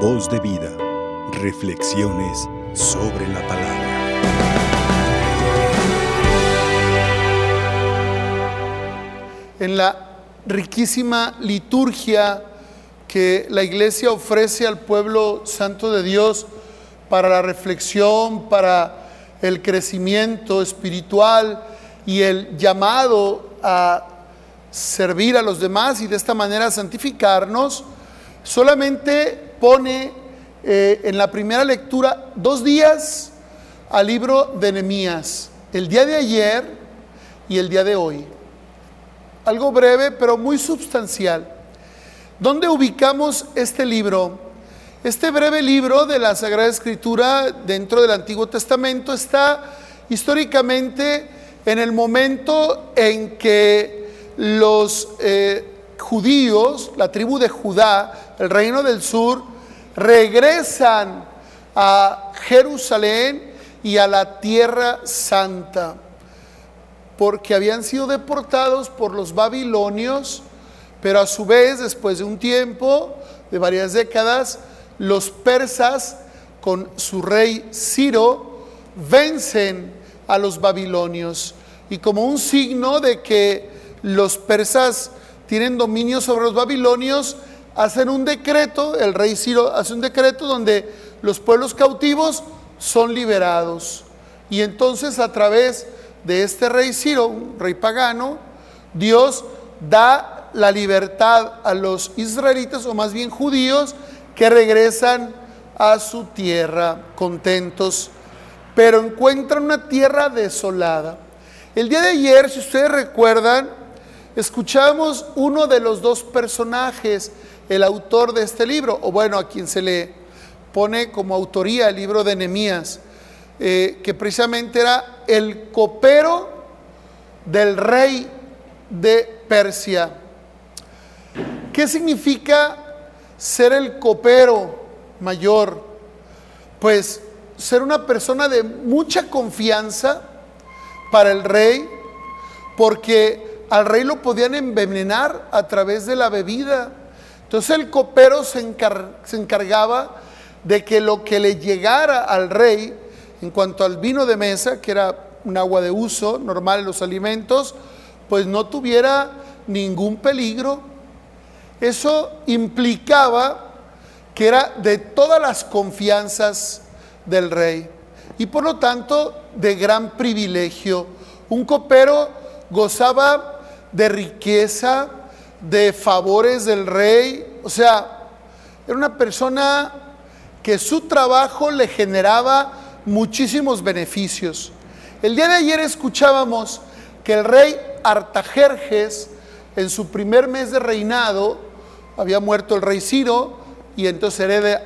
Voz de vida. Reflexiones sobre la palabra. En la riquísima liturgia que la iglesia ofrece al pueblo santo de Dios para la reflexión, para el crecimiento espiritual y el llamado a servir a los demás y de esta manera santificarnos, solamente pone eh, en la primera lectura dos días al libro de Nehemías, el día de ayer y el día de hoy. Algo breve pero muy sustancial. ¿Dónde ubicamos este libro? Este breve libro de la Sagrada Escritura dentro del Antiguo Testamento está históricamente en el momento en que los eh, judíos, la tribu de Judá, el reino del sur, regresan a Jerusalén y a la tierra santa, porque habían sido deportados por los babilonios, pero a su vez, después de un tiempo, de varias décadas, los persas con su rey Ciro vencen a los babilonios. Y como un signo de que los persas tienen dominio sobre los babilonios, hacen un decreto, el rey Ciro hace un decreto donde los pueblos cautivos son liberados. Y entonces a través de este rey Ciro, un rey pagano, Dios da la libertad a los israelitas, o más bien judíos, que regresan a su tierra contentos, pero encuentran una tierra desolada. El día de ayer, si ustedes recuerdan, escuchamos uno de los dos personajes, el autor de este libro, o bueno, a quien se le pone como autoría el libro de Nehemías, eh, que precisamente era el copero del rey de Persia. ¿Qué significa ser el copero mayor? Pues ser una persona de mucha confianza para el rey, porque al rey lo podían envenenar a través de la bebida. Entonces el copero se, encargaba de que lo que le llegara al rey en cuanto al vino de mesa, que era un agua de uso normal en los alimentos, pues no tuviera ningún peligro. Eso implicaba que era de todas las confianzas del rey y por lo tanto de gran privilegio. Un copero gozaba de riqueza, de favores del rey. O sea, era una persona que su trabajo le generaba muchísimos beneficios. El día de ayer escuchábamos que el rey Artajerjes, en su primer mes de reinado, había muerto el rey Ciro y entonces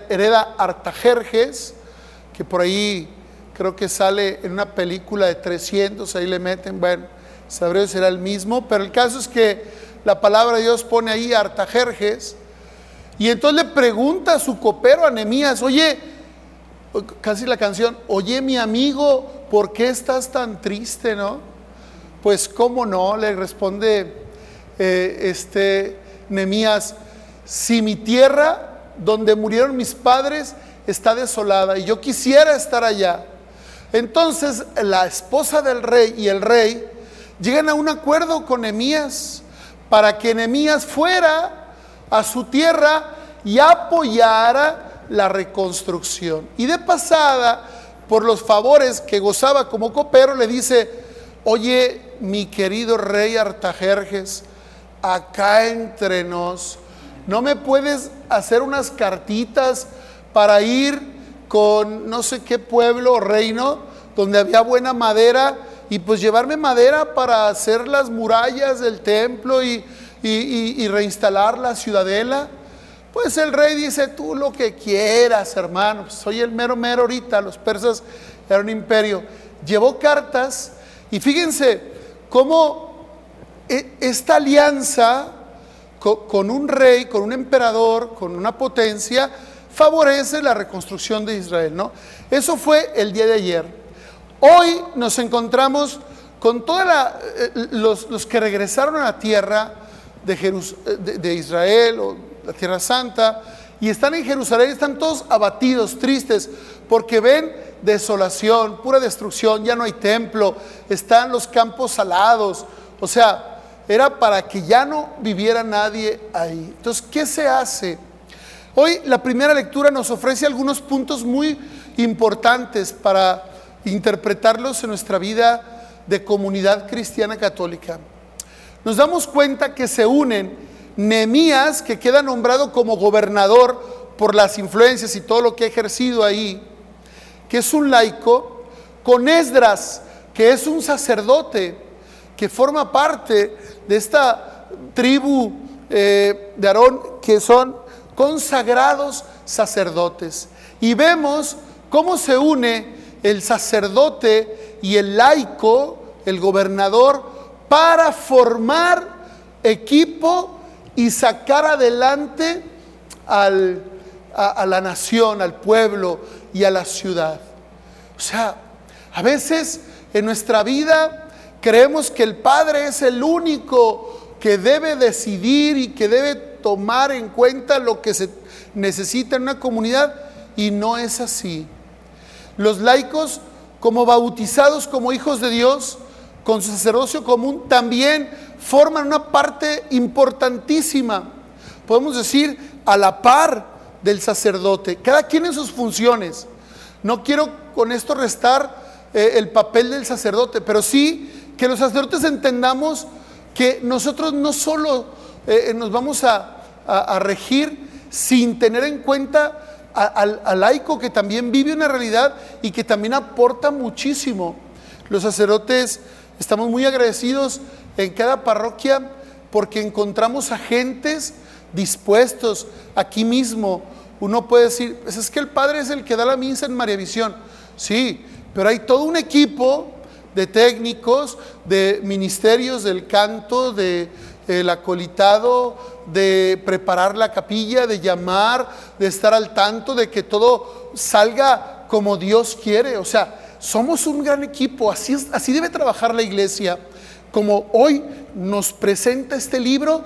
hereda, Artajerjes, que por ahí creo que sale en una película de 300, ahí le meten, bueno, sabré será el mismo, pero el caso es que la palabra de Dios pone ahí Artajerjes, y entonces le pregunta a su copero Anemías, oye, casi la canción, oye mi amigo, ¿por qué estás tan triste, no? Pues cómo no, le responde eh, este Nemías, si mi tierra donde murieron mis padres está desolada y yo quisiera estar allá. Entonces la esposa del rey y el rey llegan a un acuerdo con Nemías para que Nemías fuera a su tierra y apoyara la reconstrucción. Y de pasada, por los favores que gozaba como copero, le dice, oye, mi querido rey Artajerjes, acá entre nos, ¿no me puedes hacer unas cartitas para ir con no sé qué pueblo o reino donde había buena madera? Y pues llevarme madera para hacer las murallas del templo y, reinstalar la ciudadela. Pues el rey dice, tú lo que quieras, hermano, pues, soy el mero mero ahorita, los persas eran un imperio. Llevó cartas y fíjense cómo e, esta alianza con un rey, con un emperador, con una potencia, favorece la reconstrucción de Israel, ¿no? Eso fue el día de ayer. Hoy nos encontramos con todos eh, los, que regresaron a la tierra de, de, Israel o la tierra santa y están en Jerusalén, están todos abatidos, tristes, porque ven desolación, pura destrucción, ya no hay templo, están los campos salados, o sea, era para que ya no viviera nadie ahí. Entonces, ¿qué se hace? Hoy la primera lectura nos ofrece algunos puntos muy importantes para interpretarlos en nuestra vida de comunidad cristiana católica. Nos damos cuenta que se unen Nehemías, que queda nombrado como gobernador por las influencias y todo lo que ha ejercido ahí, que es un laico, con Esdras, que es un sacerdote, que forma parte de esta tribu eh, de Aarón, que son consagrados sacerdotes. Y vemos cómo se une el sacerdote y el laico, el gobernador, para formar equipo y sacar adelante al, a, la nación, al pueblo y a la ciudad. O sea, a veces en nuestra vida creemos que el Padre es el único que debe decidir y que debe tomar en cuenta lo que se necesita en una comunidad y no es así. Los laicos, como bautizados como hijos de Dios, con su sacerdocio común, también forman una parte importantísima, podemos decir, a la par del sacerdote, cada quien en sus funciones. No quiero con esto restar eh, el papel del sacerdote, pero sí que los sacerdotes entendamos que nosotros no solo eh, nos vamos a, regir sin tener en cuenta al laico que también vive una realidad y que también aporta muchísimo. Los sacerdotes estamos muy agradecidos en cada parroquia porque encontramos agentes dispuestos aquí mismo. Uno puede decir, pues es que el Padre es el que da la misa en María Visión. Sí, pero hay todo un equipo de técnicos, de ministerios del canto, de el acolitado, de preparar la capilla, de llamar, de estar al tanto de que todo salga como Dios quiere. O sea, somos un gran equipo, así, así debe trabajar la iglesia como hoy nos presenta este libro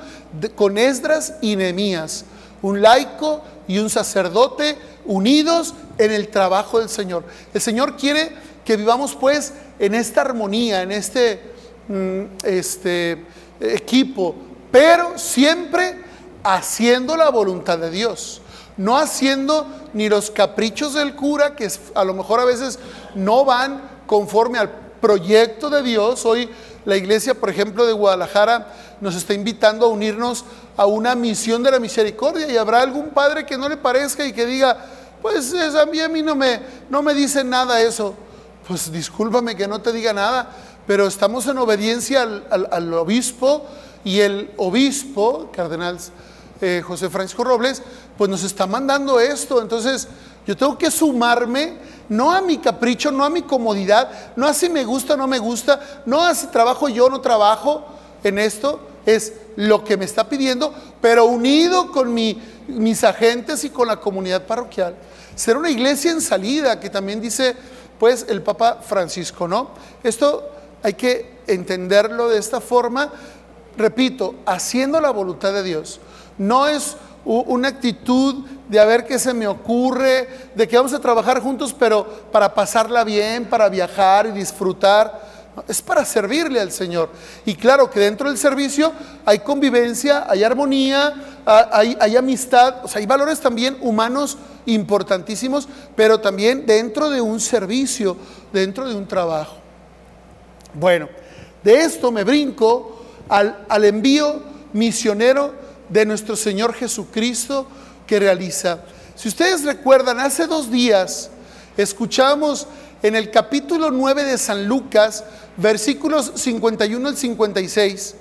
con Esdras y Nehemías, un laico y un sacerdote unidos en el trabajo del Señor. El Señor quiere que vivamos pues en esta armonía, en este, mm, este equipo, pero siempre haciendo la voluntad de Dios, no haciendo ni los caprichos del cura, que a lo mejor a veces no van conforme al proyecto de Dios. Hoy la iglesia, por ejemplo, de Guadalajara nos está invitando a unirnos a una misión de la misericordia y habrá algún padre que no le parezca y que diga, pues a mí, a mí no, me, no me dice nada eso. Pues discúlpame que no te diga nada, pero estamos en obediencia al, obispo y el obispo, cardenal eh, José Francisco Robles, pues nos está mandando esto. Entonces yo tengo que sumarme no a mi capricho, no a mi comodidad, no a si me gusta o no me gusta, no a si trabajo yo o no trabajo en esto, es lo que me está pidiendo, pero unido con mis agentes y con la comunidad parroquial. Ser una iglesia en salida, que también dice pues el Papa Francisco, ¿no? Esto hay que entenderlo de esta forma, repito, haciendo la voluntad de Dios. No es una actitud de a ver qué se me ocurre, de que vamos a trabajar juntos, pero para pasarla bien, para viajar y disfrutar. Es para servirle al Señor. Y claro que dentro del servicio hay convivencia, hay armonía, hay, amistad, o sea, hay valores también humanos importantísimos, pero también dentro de un servicio, dentro de un trabajo. Bueno, de esto me brinco al, al envío misionero de nuestro Señor Jesucristo que realiza. Si ustedes recuerdan, hace dos días escuchamos en el capítulo 9 de San Lucas, versículos 51 al 56,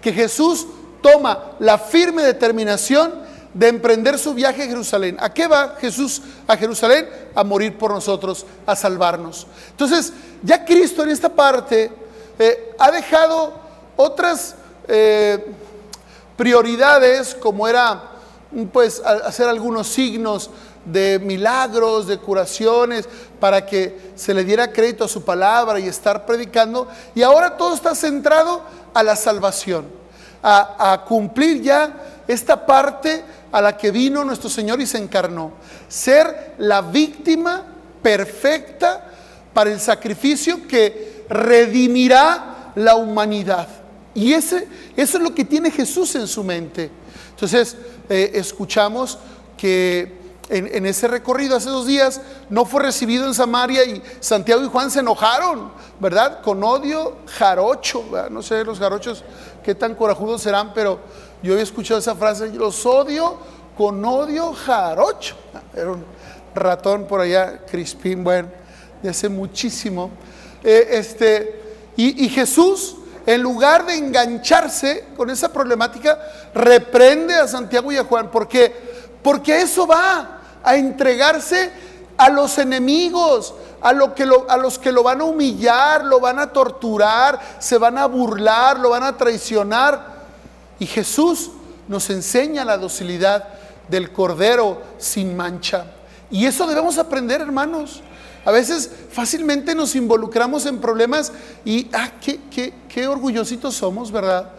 que Jesús toma la firme determinación de emprender su viaje a Jerusalén. ¿A qué va Jesús a Jerusalén? A morir por nosotros, a salvarnos. Entonces, ya Cristo en esta parte eh, ha dejado otras eh, prioridades como era pues hacer algunos signos de milagros, de curaciones, para que se le diera crédito a su palabra y estar predicando. Y ahora todo está centrado a la salvación, a, cumplir ya esta parte, a la que vino nuestro Señor y se encarnó. Ser la víctima perfecta para el sacrificio que redimirá la humanidad. Y ese, eso es lo que tiene Jesús en su mente. Entonces, eh, escuchamos que en, ese recorrido hace dos días no fue recibido en Samaria y Santiago y Juan se enojaron, ¿verdad? Con odio jarocho, no sé los jarochos qué tan corajudos serán, pero yo había escuchado esa frase, los odio con odio jarocho. Era un ratón por allá, Crispín, bueno, de hace muchísimo. Eh, este, y Jesús en lugar de engancharse con esa problemática, reprende a Santiago y a Juan. ¿Por qué? Porque eso va a entregarse a los enemigos, a, lo que a los que lo van a humillar, lo van a torturar, se van a burlar, lo van a traicionar. Y Jesús nos enseña la docilidad del Cordero sin mancha. Y eso debemos aprender, hermanos. A veces fácilmente nos involucramos en problemas y, ah, qué, qué, qué orgullositos somos, ¿verdad?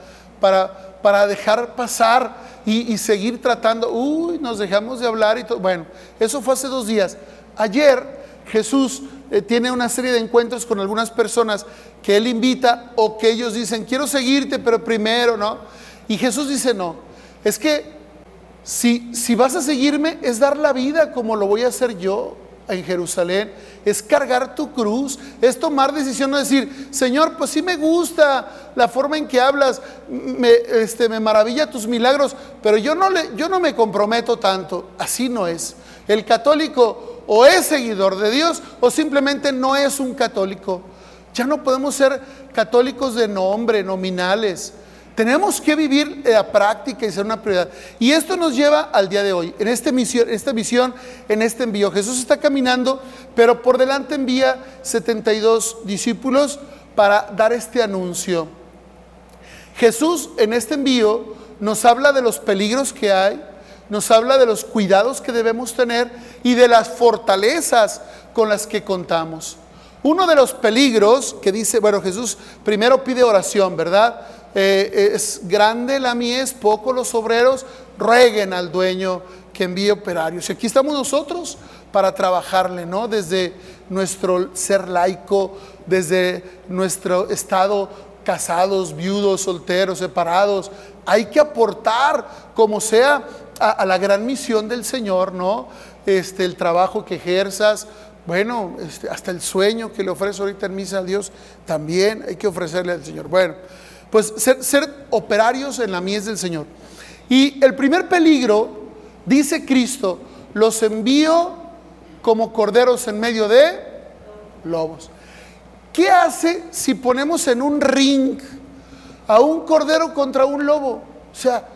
Para, para dejar pasar y, seguir tratando. Uy, nos dejamos de hablar y todo. Bueno, eso fue hace dos días. Ayer Jesús eh, tiene una serie de encuentros con algunas personas que él invita o que ellos dicen, quiero seguirte, pero primero, ¿no? Y Jesús dice, no, es que si, si vas a seguirme es dar la vida como lo voy a hacer yo en Jerusalén, es cargar tu cruz, es tomar decisión, no decir, Señor, pues sí me gusta la forma en que hablas, me, este, me maravilla tus milagros, pero yo no, le, yo no me comprometo tanto. Así no es. El católico o es seguidor de Dios o simplemente no es un católico. Ya no podemos ser católicos de nombre, nominales. Tenemos que vivir la práctica y ser una prioridad. Y esto nos lleva al día de hoy, en esta misión, esta misión, en este envío. Jesús está caminando, pero por delante envía 72 discípulos para dar este anuncio. Jesús en este envío nos habla de los peligros que hay, nos habla de los cuidados que debemos tener y de las fortalezas con las que contamos. Uno de los peligros que dice, bueno, Jesús primero pide oración, ¿verdad? Eh, es grande la mies, poco los obreros, rueguen al dueño que envíe operarios. Y aquí estamos nosotros para trabajarle, ¿no? Desde nuestro ser laico, desde nuestro estado casados, viudos, solteros, separados. Hay que aportar como sea a, la gran misión del Señor, ¿no? Este, el trabajo que ejerzas, bueno, este, hasta el sueño que le ofrece ahorita en misa a Dios, también hay que ofrecerle al Señor. Bueno, pues ser, operarios en la mies del Señor. Y el primer peligro, dice Cristo, los envío como corderos en medio de lobos. ¿Qué hace si ponemos en un ring a un cordero contra un lobo? O sea,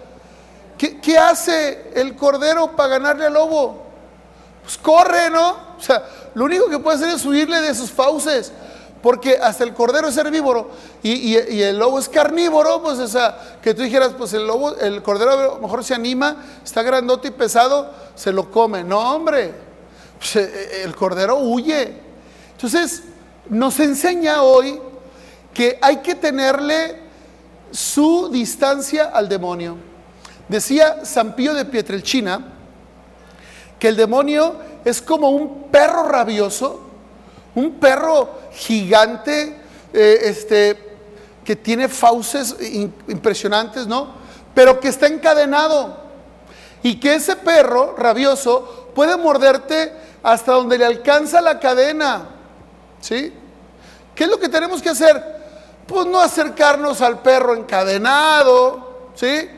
¿qué, qué hace el cordero para ganarle al lobo? Pues corre, ¿no? O sea, lo único que puede hacer es huirle de sus fauces. Porque hasta el cordero es herbívoro y, el lobo es carnívoro, pues esa, que tú dijeras, pues el lobo, el cordero a lo mejor se anima, está grandote y pesado, se lo come. No, hombre, pues, eh, eh, el cordero huye. Entonces, nos enseña hoy que hay que tenerle su distancia al demonio. Decía San Pío de Pietrelchina que el demonio es como un perro rabioso un perro gigante, eh, este, que tiene fauces impresionantes, ¿no? Pero que está encadenado. Y que ese perro rabioso puede morderte hasta donde le alcanza la cadena. ¿Sí? ¿Qué es lo que tenemos que hacer? Pues no acercarnos al perro encadenado. ¿Sí?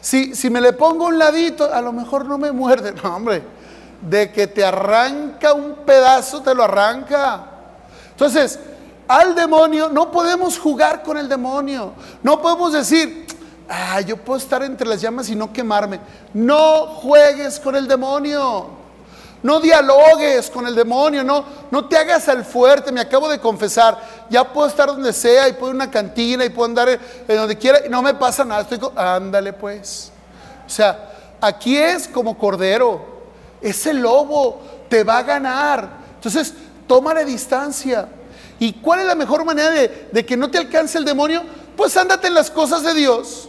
Si, si me le pongo un ladito, a lo mejor no me muerde. No, hombre de que te arranca un pedazo, te lo arranca. Entonces, al demonio no podemos jugar con el demonio. No podemos decir, ah, yo puedo estar entre las llamas y no quemarme. No juegues con el demonio. No dialogues con el demonio, no, no te hagas al fuerte, me acabo de confesar, ya puedo estar donde sea y puedo ir a una cantina y puedo andar en donde quiera y no me pasa nada, estoy ándale pues. O sea, aquí es como cordero, ese lobo te va a ganar. Entonces, tómale distancia. ¿Y cuál es la mejor manera de, que no te alcance el demonio? Pues ándate en las cosas de Dios.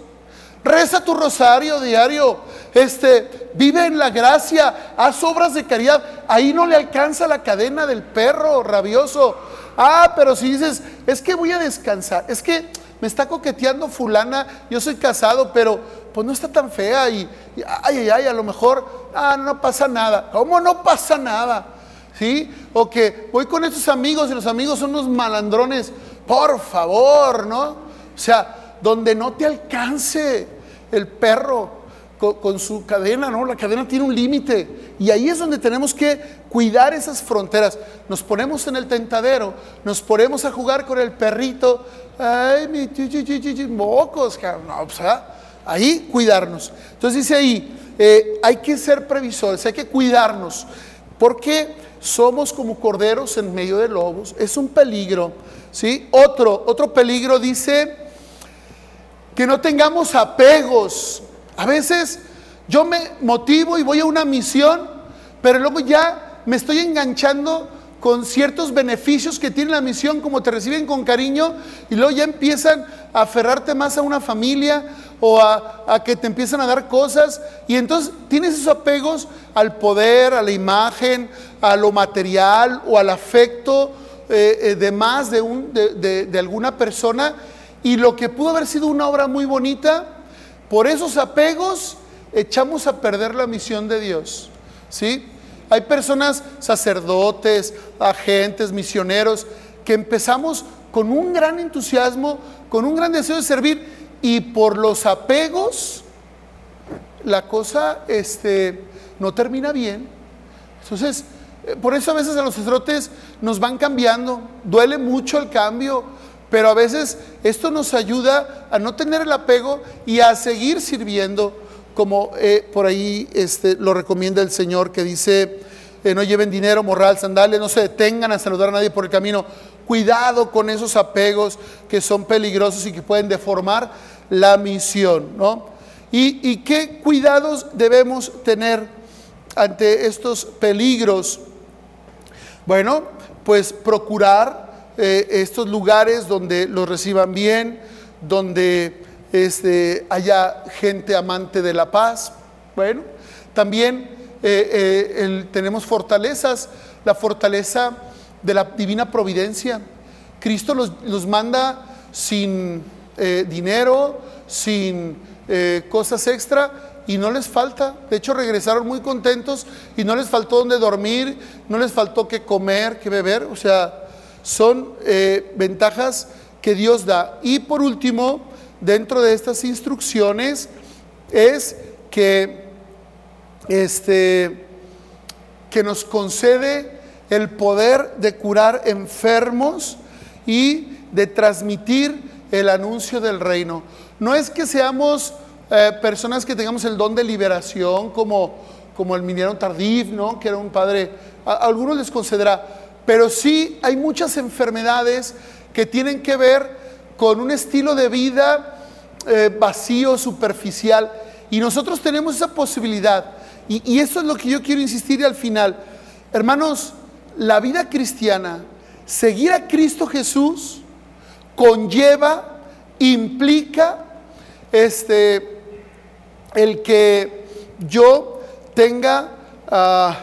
Reza tu rosario diario. Este, vive en la gracia, haz obras de caridad. Ahí no le alcanza la cadena del perro rabioso. Ah, pero si dices, es que voy a descansar, es que me está coqueteando fulana, yo soy casado, pero pues no está tan fea y, ay, ay, ay, a lo mejor, ah, no pasa nada. ¿Cómo no pasa nada? ¿Sí? O que voy con estos amigos y los amigos son unos malandrones. Por favor, ¿no? O sea, donde no te alcance el perro con, su cadena, ¿no? La cadena tiene un límite. Y ahí es donde tenemos que cuidar esas fronteras. Nos ponemos en el tentadero, nos ponemos a jugar con el perrito. Ay, mi mocos, no, o sea, ahí cuidarnos. Entonces dice ahí, eh, hay que ser previsores, hay que cuidarnos, porque somos como corderos en medio de lobos. Es un peligro, ¿sí? Otro, otro peligro dice que no tengamos apegos a veces yo me motivo y voy a una misión, pero luego ya me estoy enganchando con ciertos beneficios que tiene la misión, como te reciben con cariño, y luego ya empiezan a aferrarte más a una familia o a, que te empiezan a dar cosas, y entonces tienes esos apegos al poder, a la imagen, a lo material o al afecto eh, eh, de más de, un, de alguna persona, y lo que pudo haber sido una obra muy bonita, por esos apegos echamos a perder la misión de Dios. ¿Sí? Hay personas, sacerdotes, agentes, misioneros, que empezamos con un gran entusiasmo, con un gran deseo de servir, y por los apegos, la cosa este, no termina bien. Entonces, eh, por eso a veces a los sacerdotes nos van cambiando, duele mucho el cambio, pero a veces esto nos ayuda a no tener el apego y a seguir sirviendo, como eh, por ahí este, lo recomienda el Señor, que dice, eh, no lleven dinero, morral, sandales, no se detengan a saludar a nadie por el camino. Cuidado con esos apegos que son peligrosos y que pueden deformar la misión, ¿no? ¿Y, y qué cuidados debemos tener ante estos peligros? Bueno, pues procurar eh, estos lugares donde los reciban bien, donde este, haya gente amante de la paz. Bueno, también eh, eh, tenemos fortalezas, la fortaleza de la divina providencia. Cristo los, manda sin dinero, sin cosas extra y no les falta. De hecho, regresaron muy contentos y no les faltó donde dormir, no les faltó que comer, que beber. O sea, son eh, ventajas que Dios da. Y por último, dentro de estas instrucciones es que, este, que nos concede el poder de curar enfermos y de transmitir el anuncio del reino. No es que seamos eh, personas que tengamos el don de liberación como, como el minero Tardif, ¿no? que era un padre, algunos les concederá, pero sí hay muchas enfermedades que tienen que ver con un estilo de vida eh, vacío, superficial. Y nosotros tenemos esa posibilidad. Y, eso es lo que yo quiero insistir al final. Hermanos, la vida cristiana, seguir a Cristo Jesús, conlleva, implica este, el que yo tenga ah,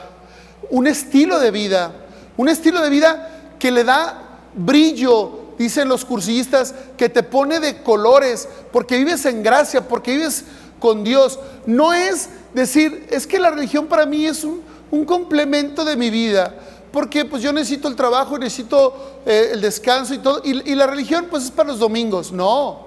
un estilo de vida un estilo de vida que le da brillo, dicen los cursillistas, que te pone de colores, porque vives en gracia, porque vives con Dios. No es decir, es que la religión para mí es un, complemento de mi vida, porque pues yo necesito el trabajo, necesito eh, el descanso y todo, y, la religión pues es para los domingos. No,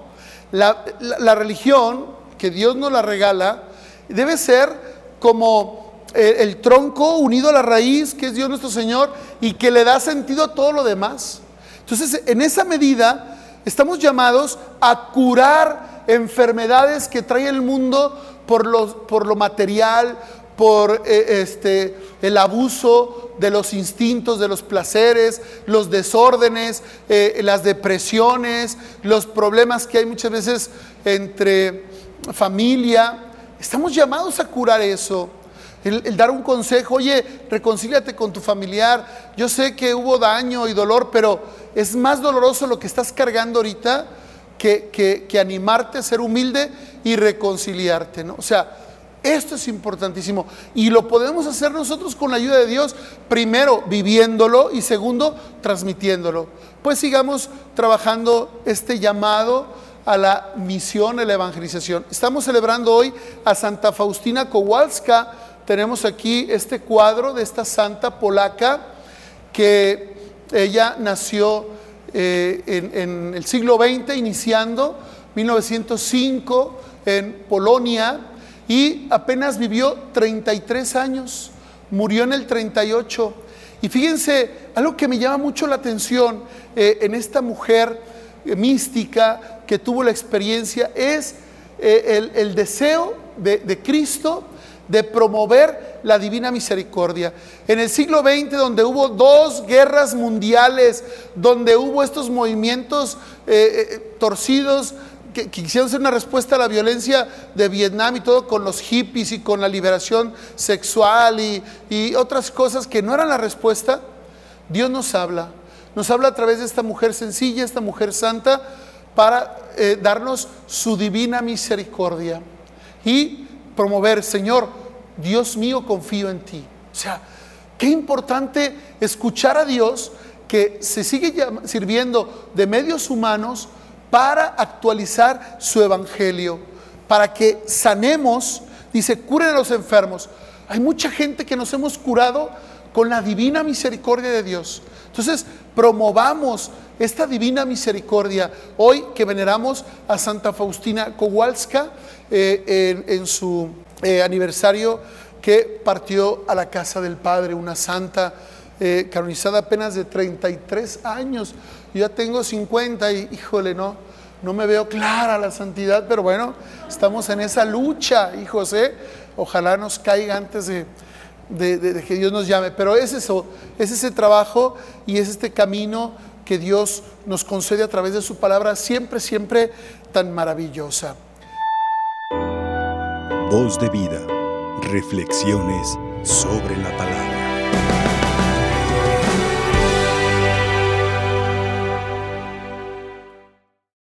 la religión que Dios nos la regala debe ser como el, tronco unido a la raíz, que es Dios nuestro Señor, y que le da sentido a todo lo demás. Entonces, en esa medida, estamos llamados a curar enfermedades que trae el mundo por lo, por lo material, por eh, este, el abuso de los instintos, de los placeres, los desórdenes, eh, las depresiones, los problemas que hay muchas veces entre familia. Estamos llamados a curar eso el, dar un consejo, oye, reconcíliate con tu familiar, yo sé que hubo daño y dolor, pero es más doloroso lo que estás cargando ahorita que, que, animarte a ser humilde y reconciliarte, ¿no? O sea, esto es importantísimo y lo podemos hacer nosotros con la ayuda de Dios, primero viviéndolo y segundo transmitiéndolo. Pues sigamos trabajando este llamado a la misión, a la evangelización. Estamos celebrando hoy a Santa Faustina Kowalska. Tenemos aquí este cuadro de esta santa polaca que ella nació eh, en, en el siglo XX, iniciando 1905 en Polonia y apenas vivió 33 años, murió en el 38. Y fíjense, algo que me llama mucho la atención eh, en esta mujer eh, mística que tuvo la experiencia es eh, el, deseo de, de Cristo de promover la divina misericordia. En el siglo XX, donde hubo dos guerras mundiales, donde hubo estos movimientos torcidos que, quisieron una respuesta a la violencia de Vietnam y todo con los hippies y con la liberación sexual y, otras cosas que no eran la respuesta, Dios nos habla. Nos habla a través de esta mujer sencilla, esta mujer santa, para eh, darnos su divina misericordia y promover, Señor, Dios mío, confío en ti. O sea, qué importante escuchar a Dios que se sigue sirviendo de medios humanos para actualizar su evangelio, para que sanemos, dice, curen a los enfermos. Hay mucha gente que nos hemos curado con la divina misericordia de Dios. Entonces, promovamos esta divina misericordia hoy que veneramos a Santa Faustina Kowalska eh, en, su eh, aniversario que partió a la casa del Padre, una santa eh, canonizada apenas de 33 años. Yo ya tengo 50 y híjole, no, no me veo clara la santidad, pero bueno, estamos en esa lucha, hijos, ¿eh? Ojalá nos caiga antes de, que Dios nos llame. Pero es eso, es ese trabajo y es este camino que Dios nos concede a través de su palabra, siempre, siempre tan maravillosa. Voz de vida, reflexiones sobre la palabra.